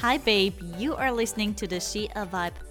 Hi, babe. You are listening to the She a Vibe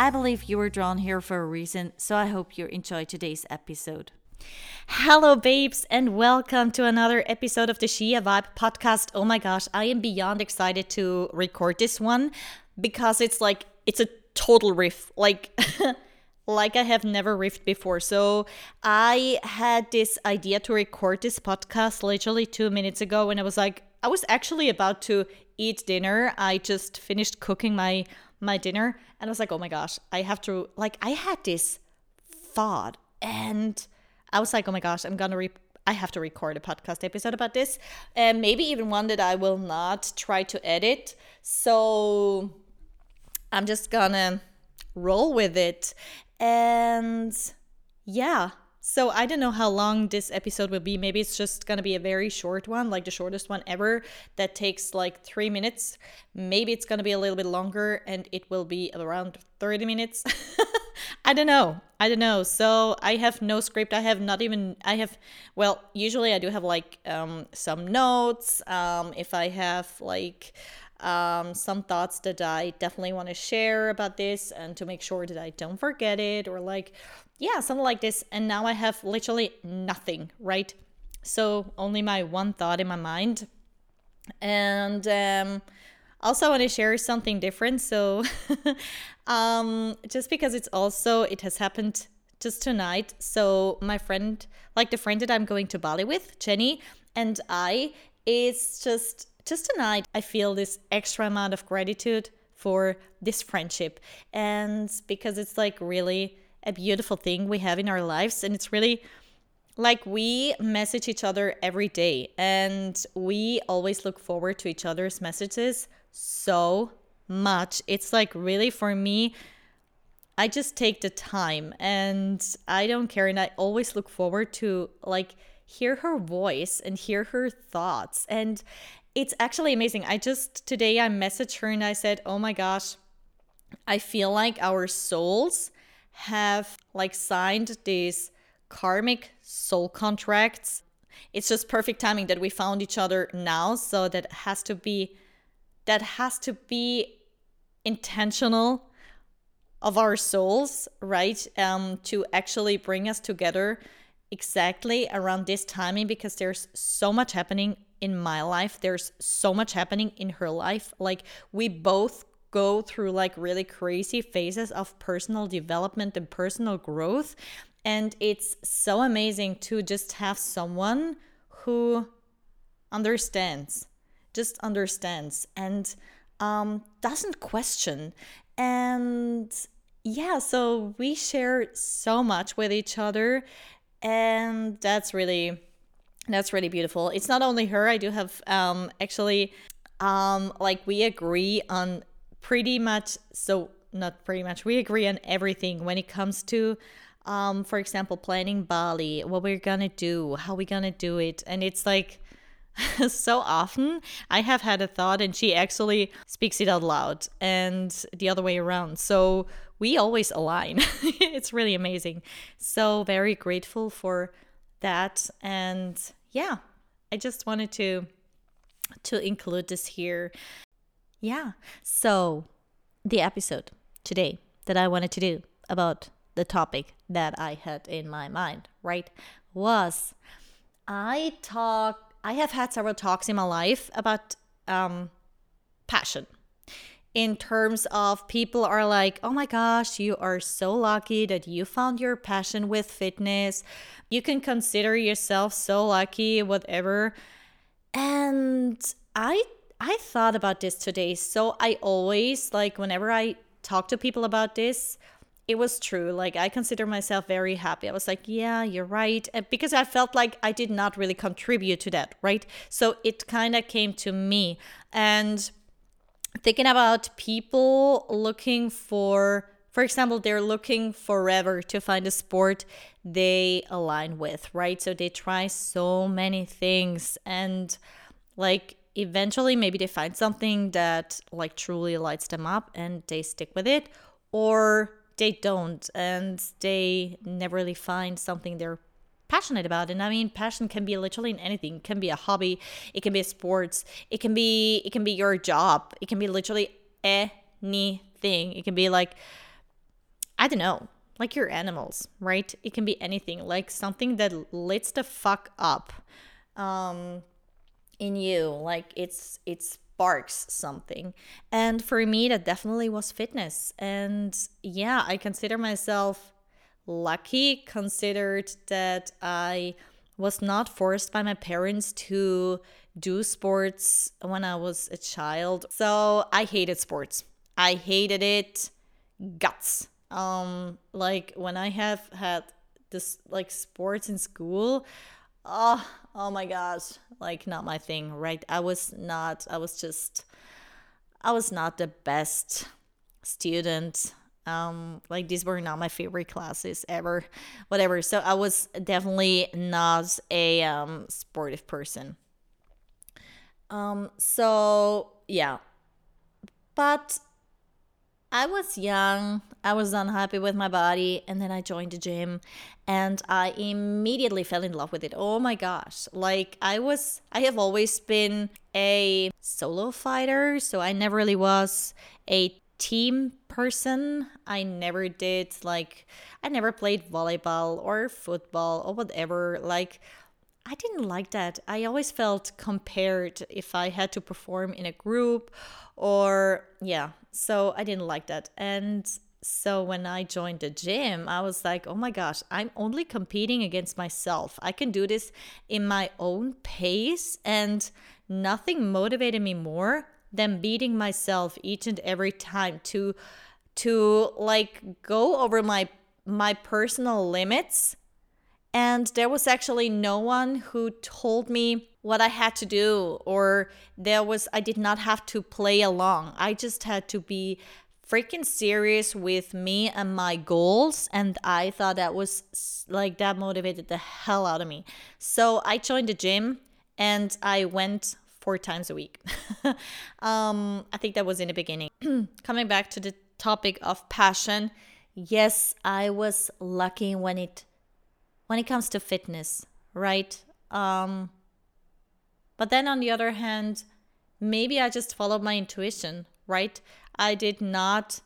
I believe you were drawn here for a reason, so I hope you enjoy today's episode. Hello, babes, and welcome to another episode of the Shia Vibe podcast. Oh my gosh, I am beyond excited to record this one because it's like, it's a total riff. Like, like I have never riffed before. So I had this idea to record this podcast literally two minutes ago, and I was like, I was actually about to eat dinner. I just finished cooking my my dinner and I was like, "Oh my gosh, I have to like I had this thought and I was like, "Oh my gosh, I'm to re- I have to record a podcast episode about this and maybe even one that I will not try to edit." So I'm just to roll with it. And yeah, so I don't know how long this episode will be. Maybe it's just gonna be a very short one, like the shortest one ever, that takes like three minutes. Maybe it's gonna be a little bit longer and it will be around 30 minutes. I don't know. I don't know. So I have no script. I have not even, I have, well, usually I do have like um, some notes. Um, if I have like, um, some thoughts that I definitely want to share about this and to make sure that I don't forget it or like yeah, something like this. And now I have literally nothing, right? So only my one thought in my mind. And um, also, I want to share something different. So, um, just because it's also, it has happened just tonight. So, my friend, like the friend that I'm going to Bali with, Jenny, and I, it's just, just tonight, I feel this extra amount of gratitude for this friendship. And because it's like really, a beautiful thing we have in our lives. And it's really like we message each other every day and we always look forward to each other's messages so much. It's like really for me, I just take the time and I don't care. And I always look forward to like hear her voice and hear her thoughts. And it's actually amazing. I just today I messaged her and I said, Oh my gosh, I feel like our souls have like signed these karmic soul contracts. It's just perfect timing that we found each other now, so that has to be that has to be intentional of our souls, right? Um to actually bring us together exactly around this timing because there's so much happening in my life. There's so much happening in her life. Like we both go through like really crazy phases of personal development and personal growth. And it's so amazing to just have someone who understands, just understands and um, doesn't question. And yeah, so we share so much with each other. And that's really that's really beautiful. It's not only her. I do have um actually um like we agree on pretty much so not pretty much we agree on everything when it comes to um for example planning bali what we're gonna do how we gonna do it and it's like so often i have had a thought and she actually speaks it out loud and the other way around so we always align it's really amazing so very grateful for that and yeah i just wanted to to include this here yeah. So, the episode today that I wanted to do about the topic that I had in my mind, right, was I talk I have had several talks in my life about um passion. In terms of people are like, "Oh my gosh, you are so lucky that you found your passion with fitness. You can consider yourself so lucky whatever." And I I thought about this today. So I always, like, whenever I talk to people about this, it was true. Like, I consider myself very happy. I was like, yeah, you're right. Because I felt like I did not really contribute to that, right? So it kind of came to me. And thinking about people looking for for example they're looking forever to find a sport they align with right? So they try so many things and like eventually maybe they find something that like truly lights them up and they stick with it or they don't and they never really find something they're passionate about and i mean passion can be literally in anything. It can be a hobby. It can be sports. It can be it can be your job. It can be literally anything. It can be like i don't know like your animals right? It can be anything like something that lights the fuck up um in you. Like it's it sparks something. And for me that definitely was fitness. And yeah i consider myself lucky considered that I was not forced by my parents to do sports when I was a child. So I hated sports. I hated it guts. Um like when I have had this like sports in school, oh oh my gosh, like not my thing, right? I was not I was just I was not the best student um like these were not my favorite classes ever whatever. So i was definitely not a um sportive person. Um so yeah. But i was young. I was unhappy with my body and then i joined the gym and i immediately fell in love with it. Oh my gosh. Like i was i have always been a solo fighter so i never really was a team person. I never did like I never played volleyball or football or whatever. Like I didn't like that. I always felt compared if I had to perform in a group or yeah. So I didn't like that. And so when I joined the gym, I was like, oh my gosh, I'm only competing against myself. I can do this in my own pace, and nothing motivated me more than beating myself each and every time to to like go over my my personal limits and there was actually no one who told me what I had to do or there was I did not have to play along. I just had to be freaking serious with me and my goals and I thought that was like that motivated the hell out of me. So I joined the gym and I went four times a week. um, I think that was in the beginning. Coming back to the topic of passion, yes, I was lucky when it when it comes to fitness, right? Um, but then on the other hand, maybe I just followed my intuition, right? I did not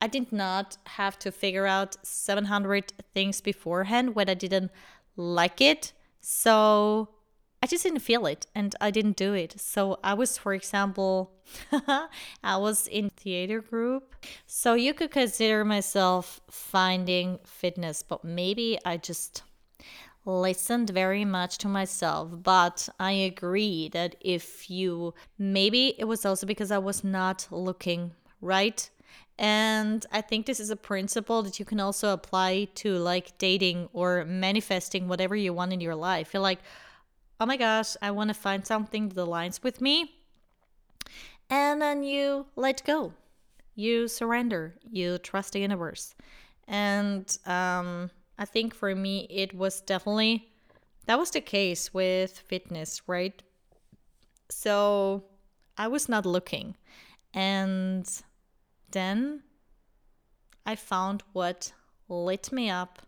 I did not have to figure out 700 things beforehand when I didn't like it. So I just didn't feel it and I didn't do it. So I was, for example, I was in theater group. So you could consider myself finding fitness, but maybe I just listened very much to myself. But I agree that if you, maybe it was also because I was not looking right. And I think this is a principle that you can also apply to like dating or manifesting whatever you want in your life. You're like, oh my gosh, I want to find something that aligns with me. And then you let go, you surrender, you trust the universe. And um, I think for me, it was definitely that was the case with fitness, right? So I was not looking. And then I found what lit me up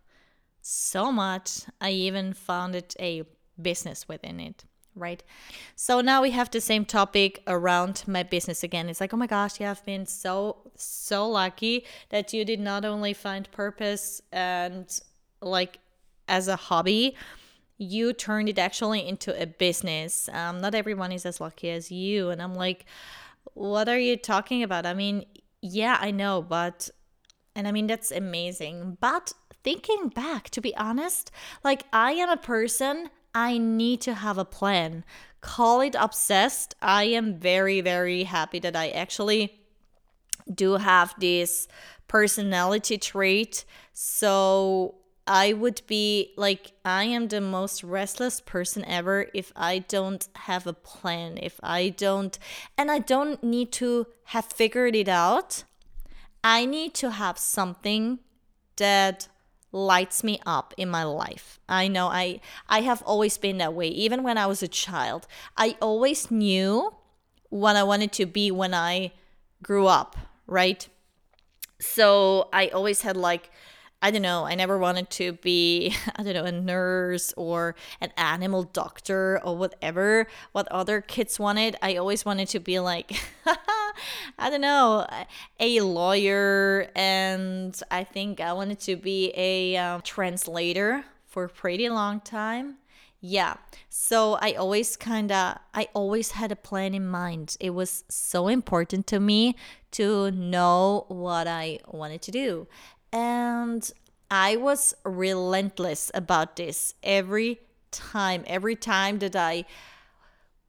so much. I even found it a business within it right? So now we have the same topic around my business again. It's like, oh my gosh, you have been so, so lucky that you did not only find purpose and like as a hobby, you turned it actually into a business. Um, not everyone is as lucky as you. And I'm like, what are you talking about? I mean, yeah, I know, but, and I mean, that's amazing. But thinking back, to be honest, like I am a person I need to have a plan. Call it obsessed. I am very, very happy that I actually do have this personality trait. So I would be like, I am the most restless person ever if I don't have a plan, if I don't, and I don't need to have figured it out. I need to have something that lights me up in my life. I know I I have always been that way even when I was a child. I always knew what I wanted to be when I grew up, right? So I always had like I don't know, I never wanted to be, I don't know, a nurse or an animal doctor or whatever, what other kids wanted. I always wanted to be like, I don't know, a lawyer. And I think I wanted to be a um, translator for a pretty long time. Yeah. So I always kind of, I always had a plan in mind. It was so important to me to know what I wanted to do. And I was relentless about this every time, every time that I,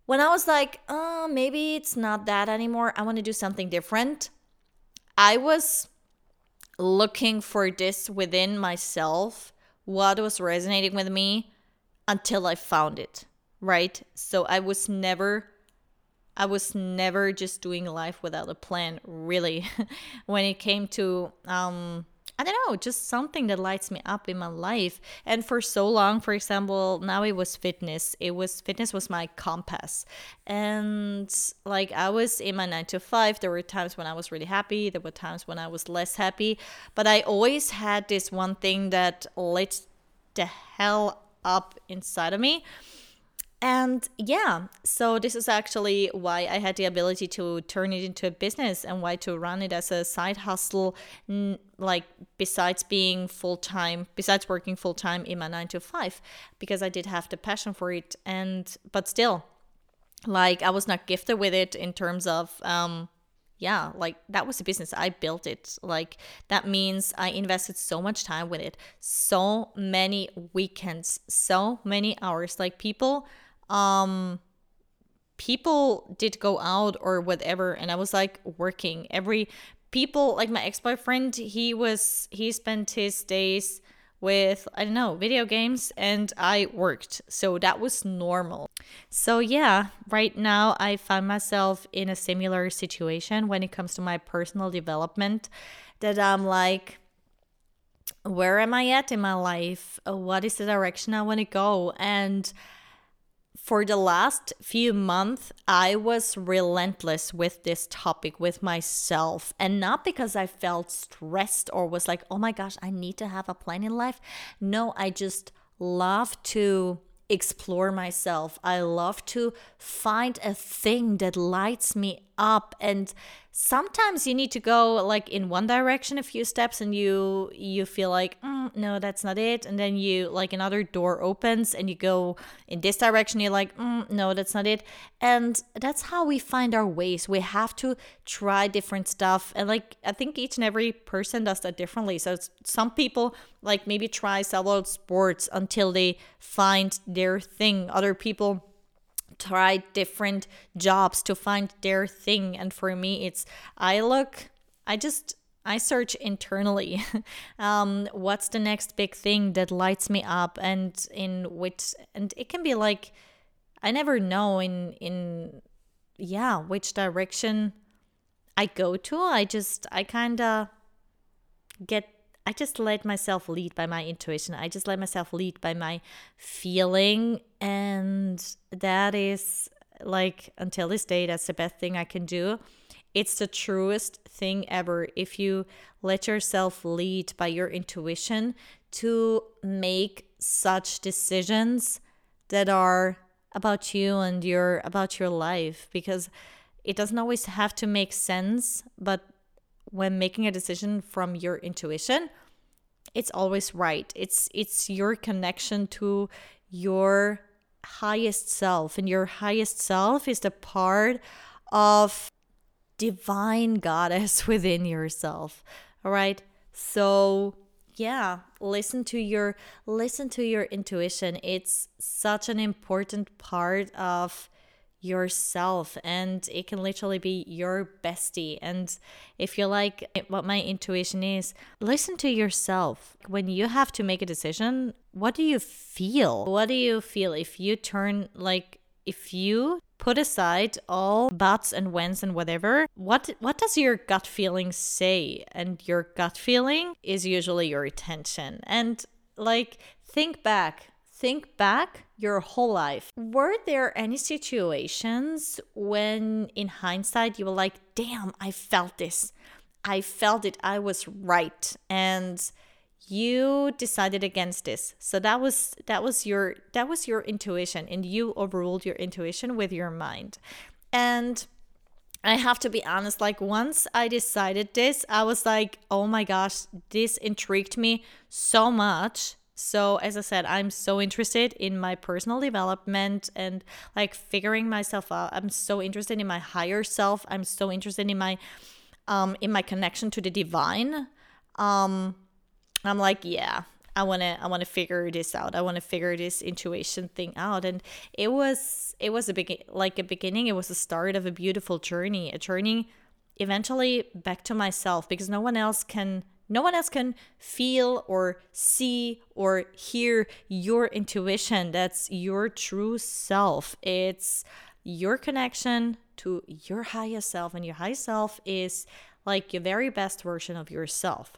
when I was like, oh, maybe it's not that anymore, I want to do something different. I was looking for this within myself, what was resonating with me until I found it, right? So I was never I was never just doing life without a plan, really. when it came to um I don't know, just something that lights me up in my life. And for so long, for example, now it was fitness. It was fitness was my compass. And like I was in my 9 to 5, there were times when I was really happy, there were times when I was less happy, but I always had this one thing that lit the hell up inside of me and yeah, so this is actually why I had the ability to turn it into a business and why to run it as a side hustle, like besides being full time, besides working full time in my nine to five, because I did have the passion for it. And, but still, like I was not gifted with it in terms of, um, yeah, like that was a business. I built it. Like that means I invested so much time with it, so many weekends, so many hours. Like people, um people did go out or whatever and i was like working. Every people like my ex-boyfriend he was he spent his days with i don't know video games and i worked. So that was normal. So yeah right now i find myself in a similar situation when it comes to my personal development that i'm like where am i at in my life? What is the direction i want to go? And for the last few months, I was relentless with this topic with myself. And not because I felt stressed or was like, oh my gosh, I need to have a plan in life. No, I just love to explore myself. I love to find a thing that lights me up and sometimes you need to go like in one direction a few steps and you you feel like mm, no that's not it and then you like another door opens and you go in this direction you're like mm, no that's not it and that's how we find our ways. We have to try different stuff and like i think each and every person does that differently. So some people like maybe try several sports until they find their thing. Other people try different jobs to find their thing. And for me, it's I look, I just I search internally. um, what's the next big thing that lights me up, and in which, and it can be like, I never know in in yeah which direction I go to. I just I kind of get I just let myself lead by my intuition. I just let myself lead by my feeling. And that is like, until this day, that's the best thing I can do. It's the truest thing ever if you let yourself lead by your intuition to make such decisions that are about you and your about your life because it doesn't always have to make sense but when making a decision from your intuition it's always right. It's it's your connection to your highest self and your highest self is the part of divine goddess within yourself all right? So yeah listen to your listen to your intuition. It's such an important part of yourself and it can literally be your bestie. And if you like eh, what my intuition is listen to yourself. When you have to make a decision what do you feel? What do you feel if you turn like if you put aside all buts and whens and whatever what what does your gut feeling say? And your gut feeling is usually your attention. And like think back. Think back your whole life. Were there any situations when, in hindsight, you were like, damn, I felt this. I felt it. I was right. And you decided against this so that was that was your that was your intuition and you overruled your intuition with your mind and I have to be honest, like once I decided this, I was like, oh my gosh, this intrigued me so much so, as I said, I'm so interested in my personal development and like figuring myself out. I'm so interested in my higher self. I'm so interested in my um in my connection to the divine. Um I'm like, yeah, I want to I want to figure this out. I want to figure this intuition thing out and it was it was a big like a beginning, it was the start of a beautiful journey, a journey eventually back to myself because no one else can no one else can feel or see or hear your intuition. That's your true self. It's your connection to your highest self, and your high self is like your very best version of yourself.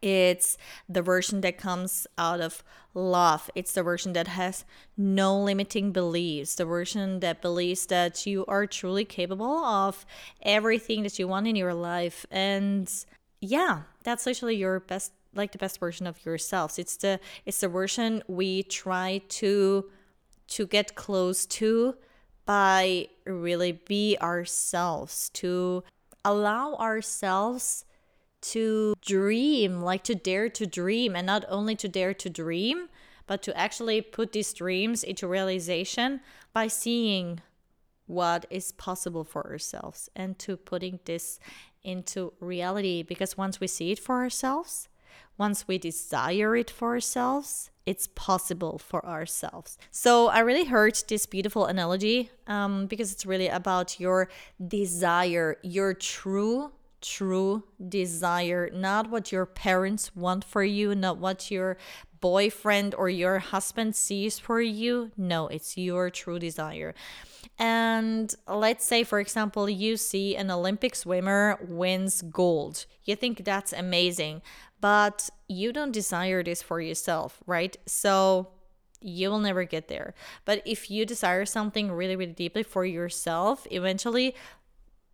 It's the version that comes out of love. It's the version that has no limiting beliefs, the version that believes that you are truly capable of everything that you want in your life. And yeah, that's literally your best like the best version of yourselves. It's the it's the version we try to to get close to by really be ourselves, to allow ourselves to dream, like to dare to dream, and not only to dare to dream, but to actually put these dreams into realization by seeing what is possible for ourselves and to putting this into reality because once we see it for ourselves, once we desire it for ourselves, it's possible for ourselves. So I really heard this beautiful analogy um, because it's really about your desire, your true true desire, not what your parents want for you, not what your boyfriend or your husband sees for you. No, it's your true desire. And let's say, for example, you see an Olympic swimmer wins gold. You think that's amazing, but you don't desire this for yourself, right? So you will never get there. But if you desire something really, really deeply for yourself, eventually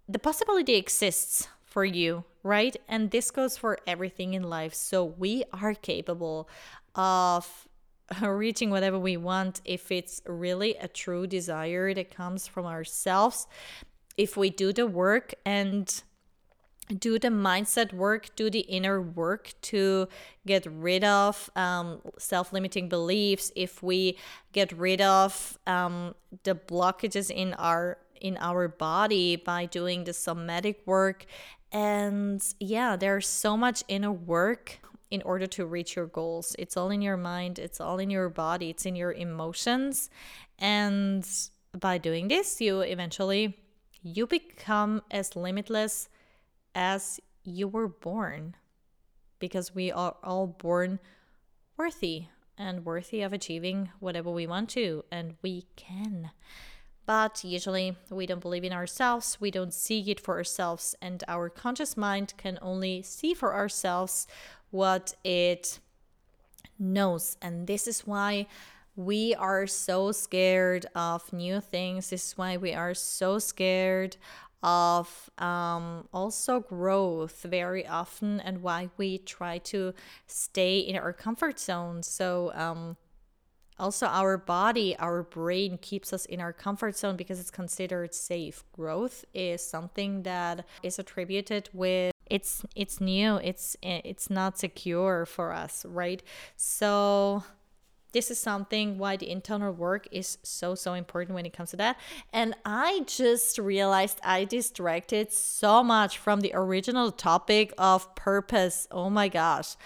the possibility exists for you, right? And this goes for everything in life. So we are capable of reaching whatever we want if it's really a true desire that comes from ourselves. If we do the work and do the mindset work, do the inner work to get rid of um, self limiting beliefs, if we get rid of um, the blockages in our in our body by doing the somatic work and yeah there's so much inner work in order to reach your goals. It's all in your mind, it's all in your body, it's in your emotions. And by doing this, you eventually you become as limitless as you were born because we are all born worthy and worthy of achieving whatever we want to and we can. But usually we don't believe in ourselves, we don't see it for ourselves, and our conscious mind can only see for ourselves what it knows. And this is why we are so scared of new things. This is why we are so scared of um, also growth very often and why we try to stay in our comfort zone. So, um, also, our body, our brain keeps us in our comfort zone because it's considered safe. Growth is something that is attributed with it's it's new. It's eh, it's not secure for us right? So this is something why the internal work is so so important when it comes to that. And i just realized i distracted so much from the original topic of purpose. Oh my gosh.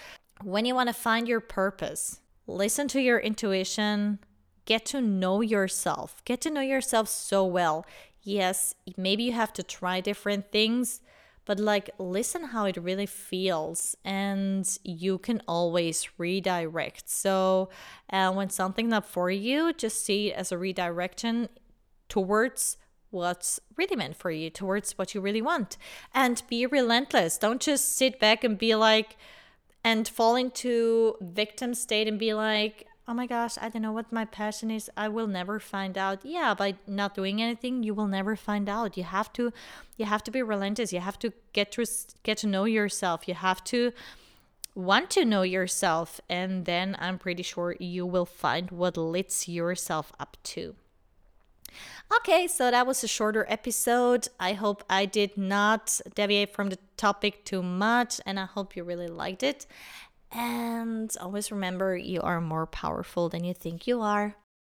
When you want to find your purpose listen to your intuition. Get to know yourself. Get to know yourself so well. Yes, maybe you have to try different things, but like listen how it really feels and you can always redirect. So, uh, when something's not for you, just see it as a redirection towards what's really meant for you, towards what you really want. And be relentless. Don't just sit back and be like, and fall into victim state and be like, oh my gosh, I don't know what my passion is. I will never find out. Yeah, by not doing anything, you will never find out. You have to you have to be relentless. You have to get to get to know yourself. You have to want to know yourself and then I'm pretty sure you will find what lifts yourself up to. Okay, so that was a shorter episode. I hope I did not deviate from the topic too much, and I hope you really liked it. And always remember, you are more powerful than you think you are.